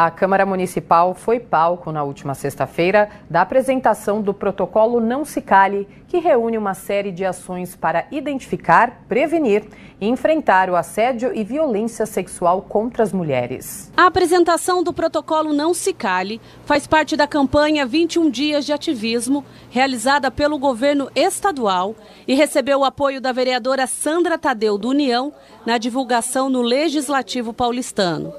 A Câmara Municipal foi palco na última sexta-feira da apresentação do protocolo Não Se Cale, que reúne uma série de ações para identificar, prevenir e enfrentar o assédio e violência sexual contra as mulheres. A apresentação do protocolo Não Se Cale faz parte da campanha 21 Dias de Ativismo, realizada pelo governo estadual e recebeu o apoio da vereadora Sandra Tadeu do União na divulgação no Legislativo paulistano.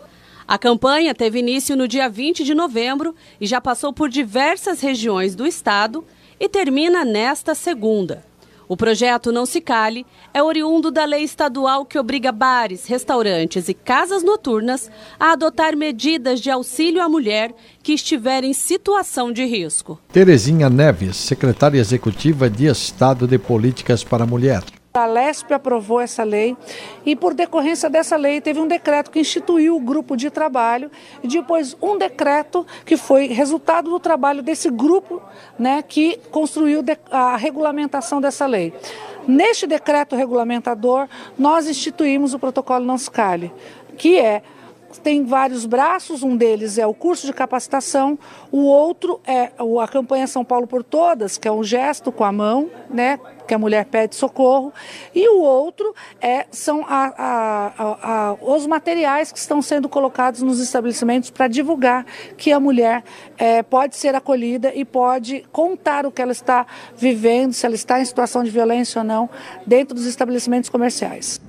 A campanha teve início no dia 20 de novembro e já passou por diversas regiões do estado e termina nesta segunda. O projeto Não Se Cale é oriundo da lei estadual que obriga bares, restaurantes e casas noturnas a adotar medidas de auxílio à mulher que estiver em situação de risco. Terezinha Neves, secretária executiva de Estado de Políticas para a Mulher. A LESP aprovou essa lei e, por decorrência dessa lei, teve um decreto que instituiu o grupo de trabalho e depois um decreto que foi resultado do trabalho desse grupo né, que construiu a regulamentação dessa lei. Neste decreto regulamentador, nós instituímos o protocolo não scale, que é tem vários braços, um deles é o curso de capacitação, o outro é a campanha São Paulo por Todas, que é um gesto com a mão, né, que a mulher pede socorro, e o outro é, são a, a, a, os materiais que estão sendo colocados nos estabelecimentos para divulgar que a mulher é, pode ser acolhida e pode contar o que ela está vivendo, se ela está em situação de violência ou não, dentro dos estabelecimentos comerciais.